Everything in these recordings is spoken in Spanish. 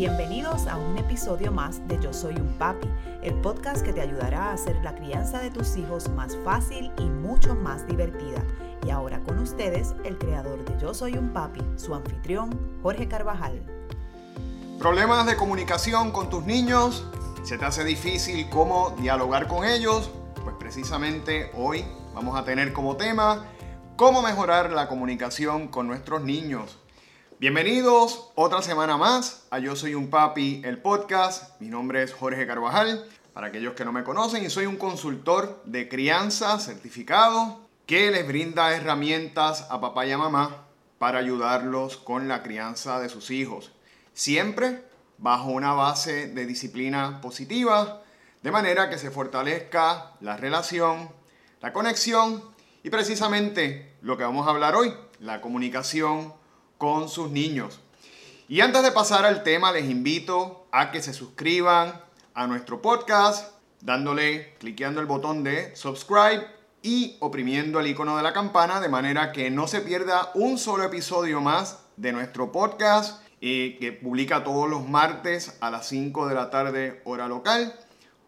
Bienvenidos a un episodio más de Yo Soy un Papi, el podcast que te ayudará a hacer la crianza de tus hijos más fácil y mucho más divertida. Y ahora con ustedes, el creador de Yo Soy un Papi, su anfitrión, Jorge Carvajal. ¿Problemas de comunicación con tus niños? ¿Se te hace difícil cómo dialogar con ellos? Pues precisamente hoy vamos a tener como tema cómo mejorar la comunicación con nuestros niños. Bienvenidos otra semana más a Yo Soy un Papi, el podcast. Mi nombre es Jorge Carvajal, para aquellos que no me conocen, y soy un consultor de crianza certificado que les brinda herramientas a papá y a mamá para ayudarlos con la crianza de sus hijos. Siempre bajo una base de disciplina positiva, de manera que se fortalezca la relación, la conexión y precisamente lo que vamos a hablar hoy, la comunicación con sus niños. Y antes de pasar al tema, les invito a que se suscriban a nuestro podcast, dándole, cliqueando el botón de subscribe y oprimiendo el icono de la campana de manera que no se pierda un solo episodio más de nuestro podcast eh, que publica todos los martes a las 5 de la tarde hora local.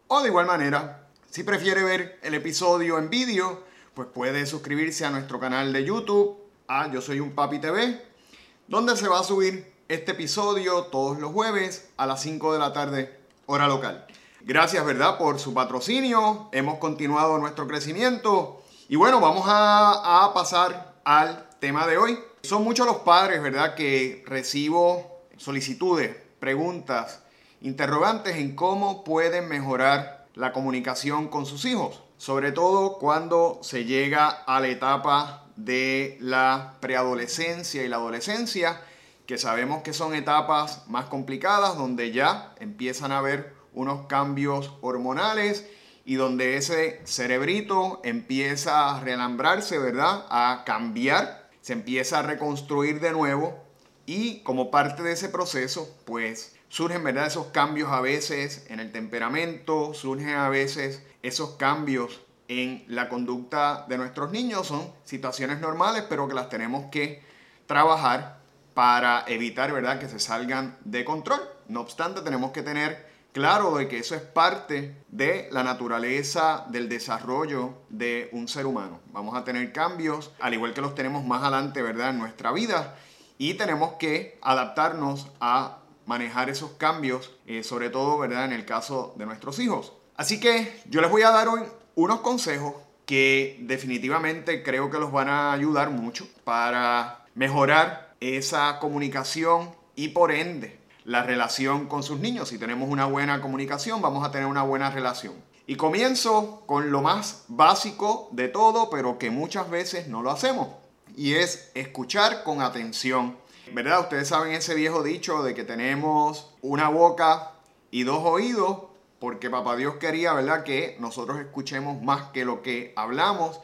O de igual manera, si prefiere ver el episodio en vídeo, pues puede suscribirse a nuestro canal de YouTube, a Yo Soy un Papi TV, donde se va a subir este episodio todos los jueves a las 5 de la tarde, hora local. Gracias, ¿verdad?, por su patrocinio. Hemos continuado nuestro crecimiento. Y bueno, vamos a, a pasar al tema de hoy. Son muchos los padres, ¿verdad?, que recibo solicitudes, preguntas, interrogantes en cómo pueden mejorar la comunicación con sus hijos. Sobre todo cuando se llega a la etapa de la preadolescencia y la adolescencia, que sabemos que son etapas más complicadas, donde ya empiezan a haber unos cambios hormonales y donde ese cerebrito empieza a relambrarse, ¿verdad? A cambiar, se empieza a reconstruir de nuevo y como parte de ese proceso, pues surgen, ¿verdad? Esos cambios a veces en el temperamento, surgen a veces esos cambios en la conducta de nuestros niños. Son situaciones normales, pero que las tenemos que trabajar para evitar, ¿verdad?, que se salgan de control. No obstante, tenemos que tener claro de que eso es parte de la naturaleza del desarrollo de un ser humano. Vamos a tener cambios, al igual que los tenemos más adelante, ¿verdad?, en nuestra vida. Y tenemos que adaptarnos a manejar esos cambios, eh, sobre todo, ¿verdad?, en el caso de nuestros hijos. Así que yo les voy a dar hoy unos consejos que definitivamente creo que los van a ayudar mucho para mejorar esa comunicación y por ende la relación con sus niños. Si tenemos una buena comunicación, vamos a tener una buena relación. Y comienzo con lo más básico de todo, pero que muchas veces no lo hacemos. Y es escuchar con atención. ¿Verdad? Ustedes saben ese viejo dicho de que tenemos una boca y dos oídos porque papá Dios quería, ¿verdad?, que nosotros escuchemos más que lo que hablamos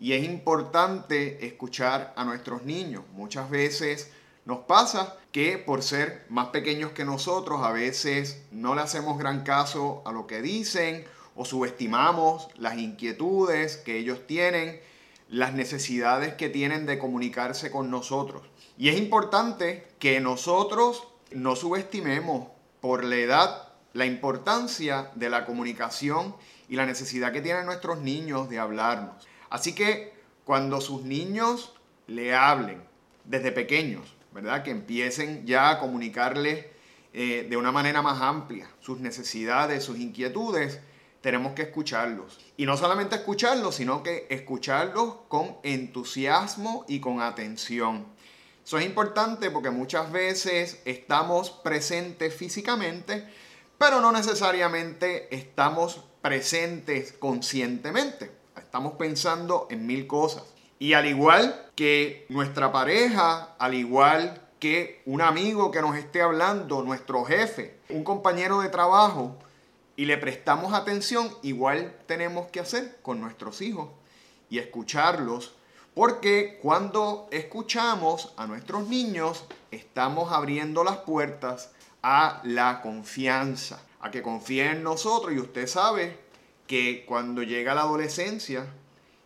y es importante escuchar a nuestros niños. Muchas veces nos pasa que por ser más pequeños que nosotros, a veces no le hacemos gran caso a lo que dicen o subestimamos las inquietudes que ellos tienen, las necesidades que tienen de comunicarse con nosotros. Y es importante que nosotros no subestimemos por la edad la importancia de la comunicación y la necesidad que tienen nuestros niños de hablarnos. Así que cuando sus niños le hablen desde pequeños, ¿verdad? Que empiecen ya a comunicarles eh, de una manera más amplia sus necesidades, sus inquietudes, tenemos que escucharlos. Y no solamente escucharlos, sino que escucharlos con entusiasmo y con atención. Eso es importante porque muchas veces estamos presentes físicamente, pero no necesariamente estamos presentes conscientemente. Estamos pensando en mil cosas. Y al igual que nuestra pareja, al igual que un amigo que nos esté hablando, nuestro jefe, un compañero de trabajo, y le prestamos atención, igual tenemos que hacer con nuestros hijos y escucharlos, porque cuando escuchamos a nuestros niños, estamos abriendo las puertas a la confianza, a que confíe en nosotros. Y usted sabe que cuando llega la adolescencia,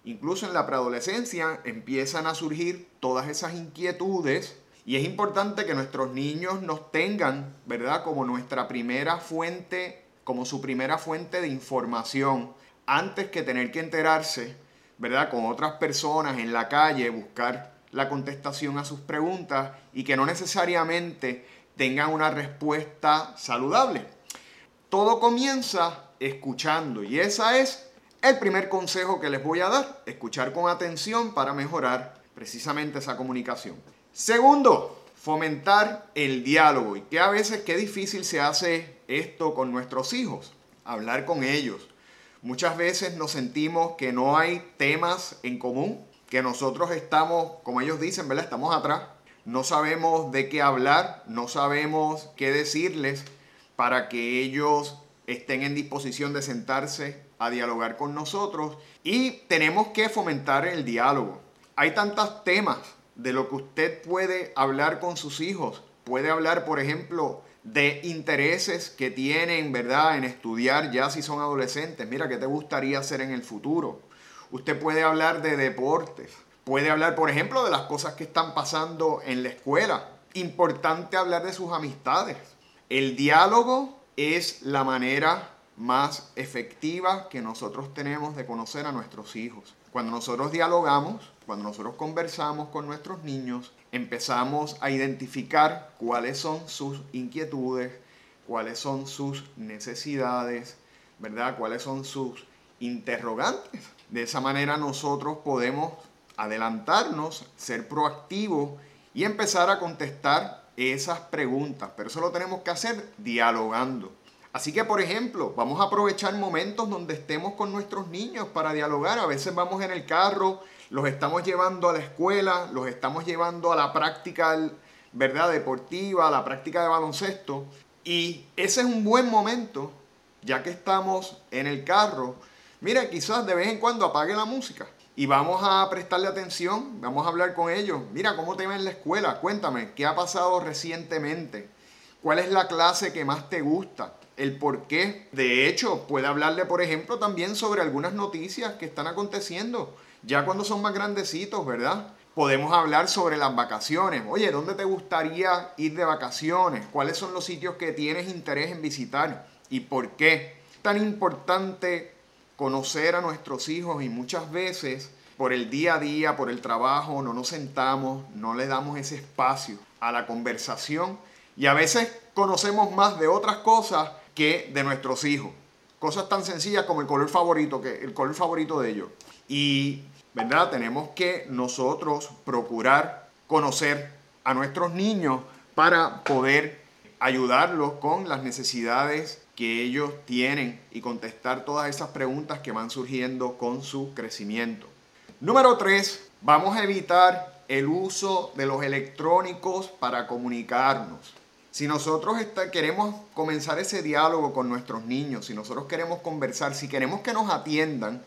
incluso en la preadolescencia, empiezan a surgir todas esas inquietudes Y es importante que nuestros niños nos tengan, ¿verdad? Como nuestra primera fuente, como su primera fuente de información, antes que tener que enterarse, ¿verdad? Con otras personas en la calle, buscar la contestación a sus preguntas y que no necesariamente tengan una respuesta saludable. Todo comienza escuchando y esa es el primer consejo que les voy a dar, escuchar con atención para mejorar precisamente esa comunicación. Segundo, fomentar el diálogo y que a veces qué difícil se hace esto con nuestros hijos, hablar con ellos. Muchas veces nos sentimos que no hay temas en común, que nosotros estamos, como ellos dicen, ¿verdad? Estamos atrás, no sabemos de qué hablar, no sabemos qué decirles para que ellos estén en disposición de sentarse a dialogar con nosotros y tenemos que fomentar el diálogo. Hay tantos temas de lo que usted puede hablar con sus hijos. Puede hablar, por ejemplo, de intereses que tienen, ¿verdad?, en estudiar ya si son adolescentes. Mira, ¿qué te gustaría hacer en el futuro? Usted puede hablar de deportes. Puede hablar, por ejemplo, de las cosas que están pasando en la escuela. Importante hablar de sus amistades. El diálogo es la manera más efectiva que nosotros tenemos de conocer a nuestros hijos. Cuando nosotros dialogamos, cuando nosotros conversamos con nuestros niños, empezamos a identificar cuáles son sus inquietudes, cuáles son sus necesidades, ¿verdad? Cuáles son sus interrogantes. De esa manera nosotros podemos adelantarnos, ser proactivos y empezar a contestar esas preguntas. Pero eso lo tenemos que hacer dialogando. Así que, por ejemplo, vamos a aprovechar momentos donde estemos con nuestros niños para dialogar. A veces vamos en el carro, los estamos llevando a la escuela, los estamos llevando a la práctica ¿verdad? deportiva, a la práctica de baloncesto. Y ese es un buen momento, ya que estamos en el carro. Mira, quizás de vez en cuando apague la música y vamos a prestarle atención, vamos a hablar con ellos. Mira, ¿cómo te va en la escuela? Cuéntame, ¿qué ha pasado recientemente? ¿Cuál es la clase que más te gusta? el por qué. De hecho, puede hablarle, por ejemplo, también sobre algunas noticias que están aconteciendo, ya cuando son más grandecitos, ¿verdad? Podemos hablar sobre las vacaciones. Oye, ¿dónde te gustaría ir de vacaciones? ¿Cuáles son los sitios que tienes interés en visitar? ¿Y por qué? Tan importante conocer a nuestros hijos y muchas veces por el día a día, por el trabajo, no nos sentamos, no le damos ese espacio a la conversación y a veces conocemos más de otras cosas que de nuestros hijos. Cosas tan sencillas como el color favorito, que el color favorito de ellos. Y, ¿verdad? Tenemos que nosotros procurar conocer a nuestros niños para poder ayudarlos con las necesidades que ellos tienen y contestar todas esas preguntas que van surgiendo con su crecimiento. Número 3, vamos a evitar el uso de los electrónicos para comunicarnos. Si nosotros queremos comenzar ese diálogo con nuestros niños, si nosotros queremos conversar, si queremos que nos atiendan,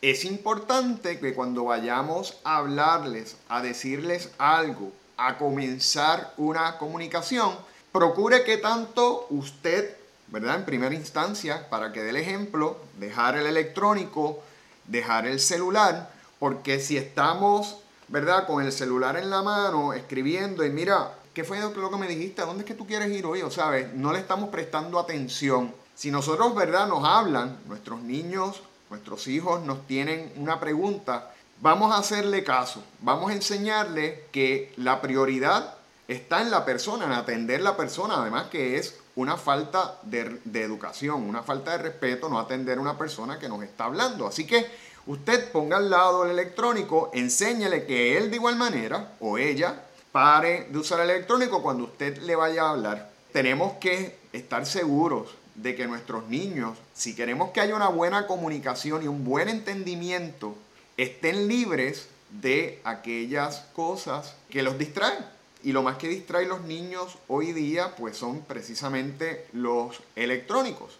es importante que cuando vayamos a hablarles, a decirles algo, a comenzar una comunicación, procure que tanto usted, ¿verdad? En primera instancia, para que dé el ejemplo, dejar el electrónico, dejar el celular, porque si estamos, ¿verdad? Con el celular en la mano, escribiendo y mira, ¿qué fue lo que me dijiste? ¿A dónde es que tú quieres ir hoy? O sabes, no le estamos prestando atención. Si nosotros, ¿verdad? Nos hablan, nuestros niños, nuestros hijos nos tienen una pregunta, vamos a hacerle caso. Vamos a enseñarle que la prioridad está en la persona, en atender la persona. Además que es una falta de, educación, una falta de respeto no atender a una persona que nos está hablando. Así que usted ponga al lado el electrónico, enséñele que él de igual manera o ella pare de usar el electrónico cuando usted le vaya a hablar. Tenemos que estar seguros de que nuestros niños, si queremos que haya una buena comunicación y un buen entendimiento, estén libres de aquellas cosas que los distraen. Y lo más que distrae los niños hoy día, pues son precisamente los electrónicos.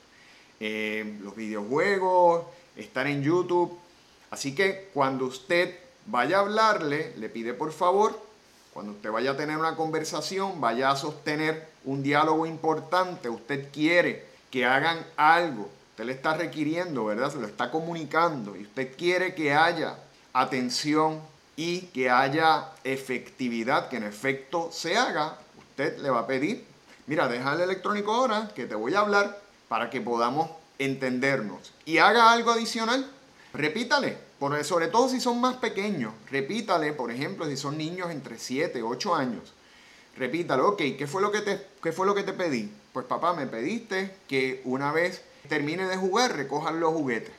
Eh, los videojuegos, estar en YouTube. Así que cuando usted vaya a hablarle, le pide por favor cuando usted vaya a tener una conversación, vaya a sostener un diálogo importante, usted quiere que hagan algo, usted le está requiriendo, ¿verdad? Se lo está comunicando y usted quiere que haya atención y que haya efectividad, que en efecto se haga, usted le va a pedir, mira, deja el electrónico ahora que te voy a hablar para que podamos entendernos. Y haga algo adicional, repítale, sobre todo si son más pequeños, repítale, por ejemplo, si son niños entre 7, 8 años, repítale, ok, ¿qué fue, lo que te, ¿qué fue lo que te pedí? Pues papá, me pediste que una vez termine de jugar, recojan los juguetes.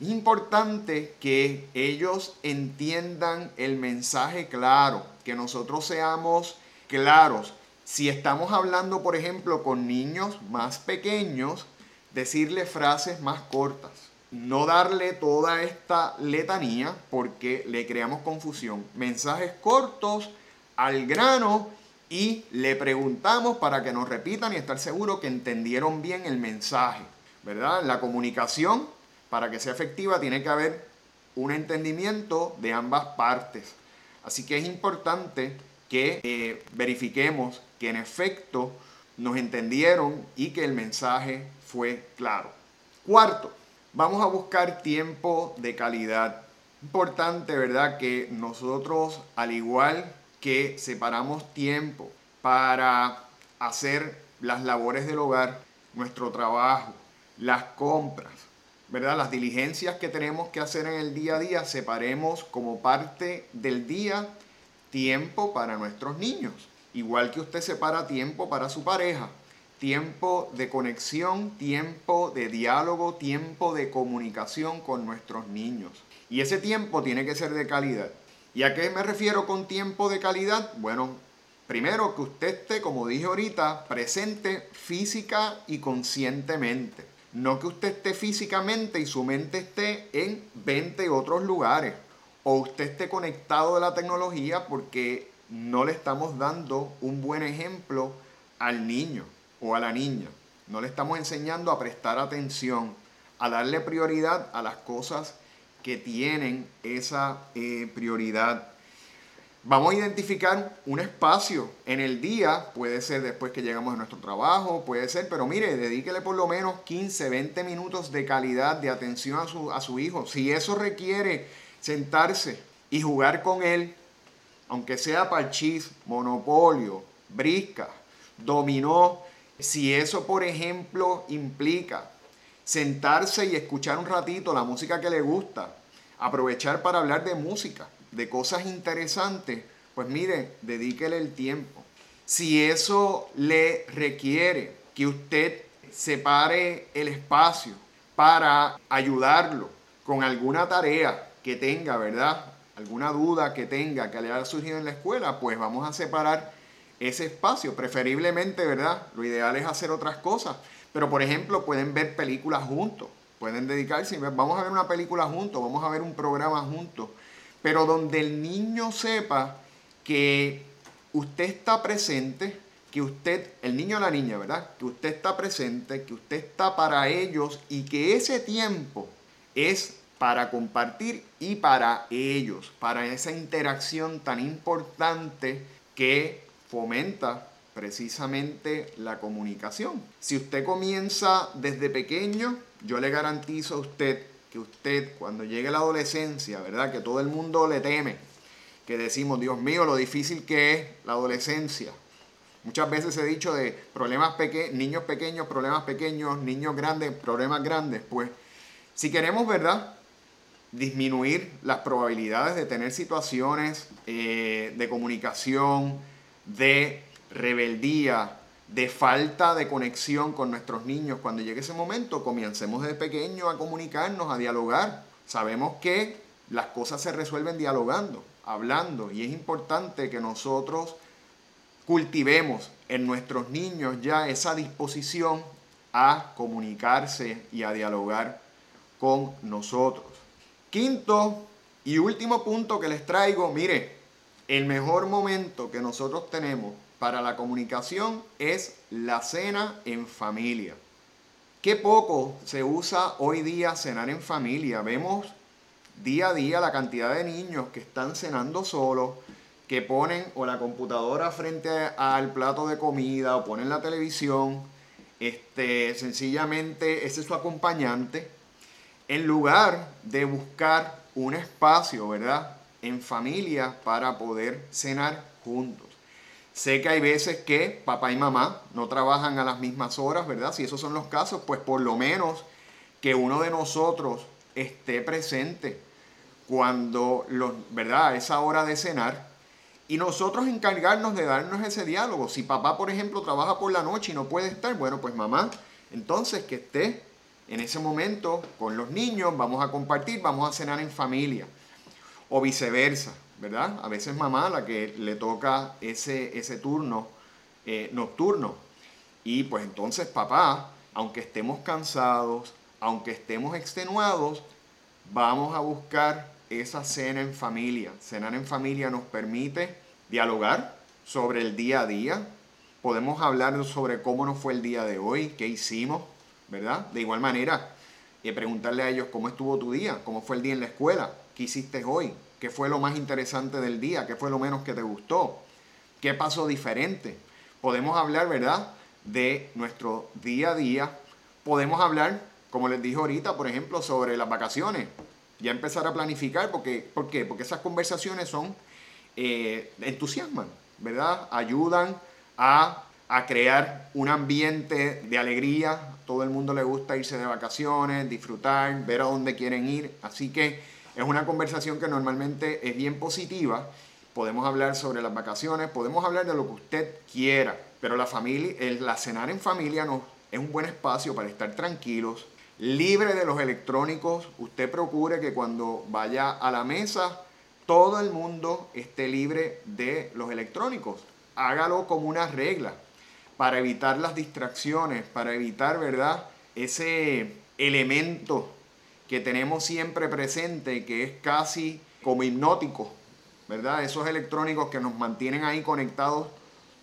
Es importante que ellos entiendan el mensaje claro, que nosotros seamos claros. Si estamos hablando, por ejemplo, con niños más pequeños, decirle frases más cortas. No darle toda esta letanía porque le creamos confusión. Mensajes cortos, al grano y le preguntamos para que nos repitan y estar seguros que entendieron bien el mensaje. ¿Verdad? La comunicación para que sea efectiva tiene que haber un entendimiento de ambas partes. Así que es importante que eh, verifiquemos que en efecto nos entendieron y que el mensaje fue claro. Cuarto, vamos a buscar tiempo de calidad. Importante, ¿verdad? Que nosotros, al igual que separamos tiempo para hacer las labores del hogar, nuestro trabajo, las compras, ¿verdad? Las diligencias que tenemos que hacer en el día a día, separemos como parte del día tiempo para nuestros niños. Igual que usted separa tiempo para su pareja, tiempo de conexión, tiempo de diálogo, tiempo de comunicación con nuestros niños. Y ese tiempo tiene que ser de calidad. ¿Y a qué me refiero con tiempo de calidad? Bueno, primero que usted esté, como dije ahorita, presente física y conscientemente. No que usted esté físicamente y su mente esté en 20 otros lugares. O usted esté conectado de la tecnología porque no le estamos dando un buen ejemplo al niño o a la niña. No le estamos enseñando a prestar atención, a darle prioridad a las cosas que tienen esa eh, prioridad. Vamos a identificar un espacio en el día, puede ser después que llegamos a nuestro trabajo, puede ser, pero mire, dedíquele por lo menos 15, 20 minutos de calidad, de atención a su, a su hijo. Si eso requiere sentarse y jugar con él, aunque sea parchís, monopolio, brisca, dominó, si eso, por ejemplo, implica sentarse y escuchar un ratito la música que le gusta, aprovechar para hablar de música, de cosas interesantes, pues mire, dedíquele el tiempo. Si eso le requiere que usted separe el espacio para ayudarlo con alguna tarea que tenga, ¿verdad? Alguna duda que tenga que le haya surgido en la escuela, pues vamos a separar ese espacio. Preferiblemente, ¿verdad? Lo ideal es hacer otras cosas. Pero, por ejemplo, pueden ver películas juntos. Pueden dedicarse vamos a ver una película juntos, vamos a ver un programa juntos pero donde el niño sepa que usted está presente, que usted, el niño o la niña, ¿verdad? Que usted está presente, que usted está para ellos y que ese tiempo es para compartir y para ellos, para esa interacción tan importante que fomenta precisamente la comunicación. Si usted comienza desde pequeño, yo le garantizo a usted que usted cuando llegue la adolescencia, ¿verdad? Que todo el mundo le teme, que decimos, Dios mío, lo difícil que es la adolescencia. Muchas veces he dicho de problemas niños pequeños, problemas pequeños, niños grandes, problemas grandes. Pues si queremos, ¿verdad? Disminuir las probabilidades de tener situaciones eh, de comunicación, de rebeldía, de falta de conexión con nuestros niños. Cuando llegue ese momento, comencemos desde pequeño a comunicarnos, a dialogar. Sabemos que las cosas se resuelven dialogando, hablando, y es importante que nosotros cultivemos en nuestros niños ya esa disposición a comunicarse y a dialogar con nosotros. Quinto y último punto que les traigo, mire, el mejor momento que nosotros tenemos para la comunicación es la cena en familia. Qué poco se usa hoy día cenar en familia. Vemos día a día la cantidad de niños que están cenando solos, que ponen o la computadora frente al plato de comida o ponen la televisión. Este, sencillamente ese es su acompañante. En lugar de buscar un espacio, ¿verdad? en familia para poder cenar juntos. Sé que hay veces que papá y mamá no trabajan a las mismas horas, ¿verdad? Si esos son los casos, pues por lo menos que uno de nosotros esté presente cuando, los, ¿verdad? A esa hora de cenar y nosotros encargarnos de darnos ese diálogo. Si papá, por ejemplo, trabaja por la noche y no puede estar, bueno, pues mamá, entonces que esté en ese momento con los niños, vamos a compartir, vamos a cenar en familia. O viceversa, ¿verdad? A veces mamá la que le toca ese, ese turno eh, nocturno. Y pues entonces papá, aunque estemos cansados, aunque estemos extenuados, vamos a buscar esa cena en familia. Cenar en familia nos permite dialogar sobre el día a día. Podemos hablar sobre cómo nos fue el día de hoy, qué hicimos, ¿verdad? De igual manera, y preguntarle a ellos cómo estuvo tu día, cómo fue el día en la escuela, qué hiciste hoy, qué fue lo más interesante del día, qué fue lo menos que te gustó, qué pasó diferente. Podemos hablar, ¿verdad?, de nuestro día a día. Podemos hablar, como les dije ahorita, por ejemplo, sobre las vacaciones. Ya empezar a planificar, porque, ¿por qué? Porque esas conversaciones son, eh, entusiasman, ¿verdad? Ayudan a a crear un ambiente de alegría. Todo el mundo le gusta irse de vacaciones, disfrutar, ver a dónde quieren ir. Así que es una conversación que normalmente es bien positiva. Podemos hablar sobre las vacaciones, podemos hablar de lo que usted quiera, pero la familia, el, la cenar en familia no, es un buen espacio para estar tranquilos, libre de los electrónicos. Usted procure que cuando vaya a la mesa todo el mundo esté libre de los electrónicos. Hágalo como una regla para evitar las distracciones, para evitar, ¿verdad? Ese elemento que tenemos siempre presente, que es casi como hipnótico, ¿verdad? Esos electrónicos que nos mantienen ahí conectados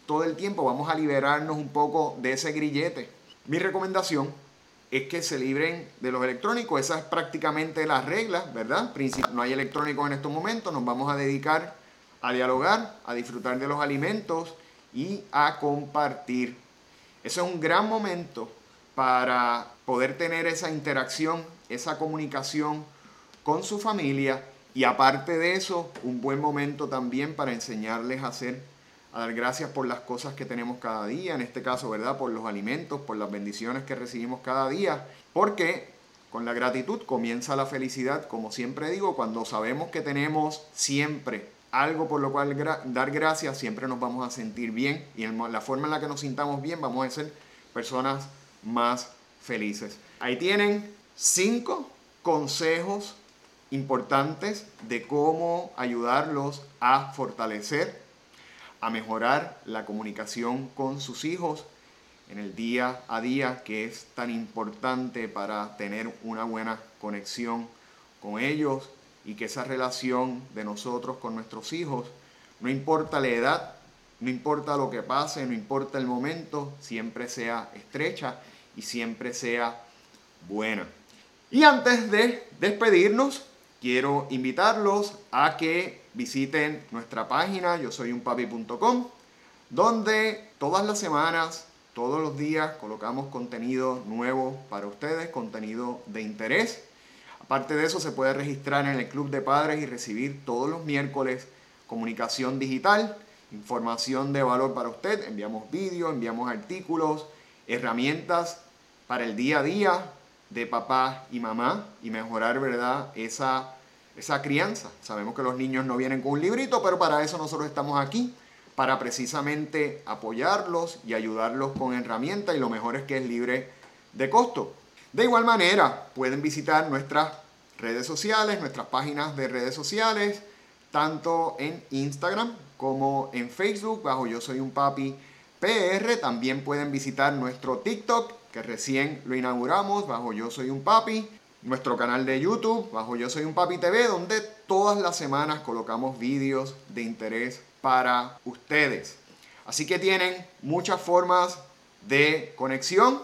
todo el tiempo. Vamos a liberarnos un poco de ese grillete. Mi recomendación es que se libren de los electrónicos. Esa es prácticamente la regla, ¿verdad? No hay electrónicos en estos momentos. Nos vamos a dedicar a dialogar, a disfrutar de los alimentos y a compartir. Eso es un gran momento para poder tener esa interacción, esa comunicación con su familia y aparte de eso, un buen momento también para enseñarles a hacer, a dar gracias por las cosas que tenemos cada día, en este caso, ¿verdad? Por los alimentos, por las bendiciones que recibimos cada día, porque con la gratitud comienza la felicidad, como siempre digo, cuando sabemos que tenemos siempre algo por lo cual dar gracias, siempre nos vamos a sentir bien y en la forma en la que nos sintamos bien vamos a ser personas más felices. Ahí tienen cinco consejos importantes de cómo ayudarlos a fortalecer, a mejorar la comunicación con sus hijos en el día a día que es tan importante para tener una buena conexión con ellos y que esa relación de nosotros con nuestros hijos, no importa la edad, no importa lo que pase, no importa el momento, siempre sea estrecha y siempre sea buena. Y antes de despedirnos, quiero invitarlos a que visiten nuestra página yo soy un papi.com, donde todas las semanas, todos los días colocamos contenido nuevo para ustedes, contenido de interés Aparte de eso, se puede registrar en el Club de Padres y recibir todos los miércoles comunicación digital, información de valor para usted. Enviamos vídeos, enviamos artículos, herramientas para el día a día de papá y mamá y mejorar, ¿verdad? Esa, esa crianza. Sabemos que los niños no vienen con un librito, pero para eso nosotros estamos aquí, para precisamente apoyarlos y ayudarlos con herramientas y lo mejor es que es libre de costo. De igual manera, pueden visitar nuestras redes sociales, nuestras páginas de redes sociales, tanto en Instagram como en Facebook, bajo Yo Soy un Papi PR. También pueden visitar nuestro TikTok, que recién lo inauguramos, bajo Yo Soy un Papi. Nuestro canal de YouTube, bajo Yo Soy un Papi TV, donde todas las semanas colocamos vídeos de interés para ustedes. Así que tienen muchas formas de conexión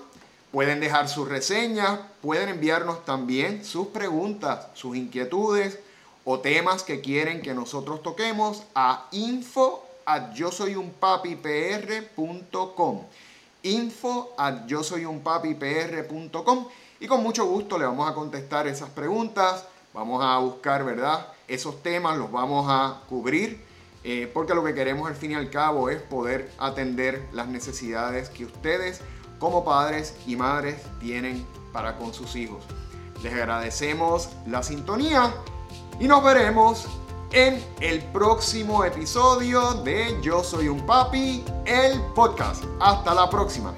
Pueden dejar sus reseñas, pueden enviarnos también sus preguntas, sus inquietudes o temas que quieren que nosotros toquemos a info at yo soy un papi info at yo soy un papi y con mucho gusto le vamos a contestar esas preguntas. Vamos a buscar verdad esos temas los vamos a cubrir eh, porque lo que queremos al fin y al cabo es poder atender las necesidades que ustedes como padres y madres tienen para con sus hijos. Les agradecemos la sintonía y nos veremos en el próximo episodio de Yo Soy un Papi, el podcast. Hasta la próxima.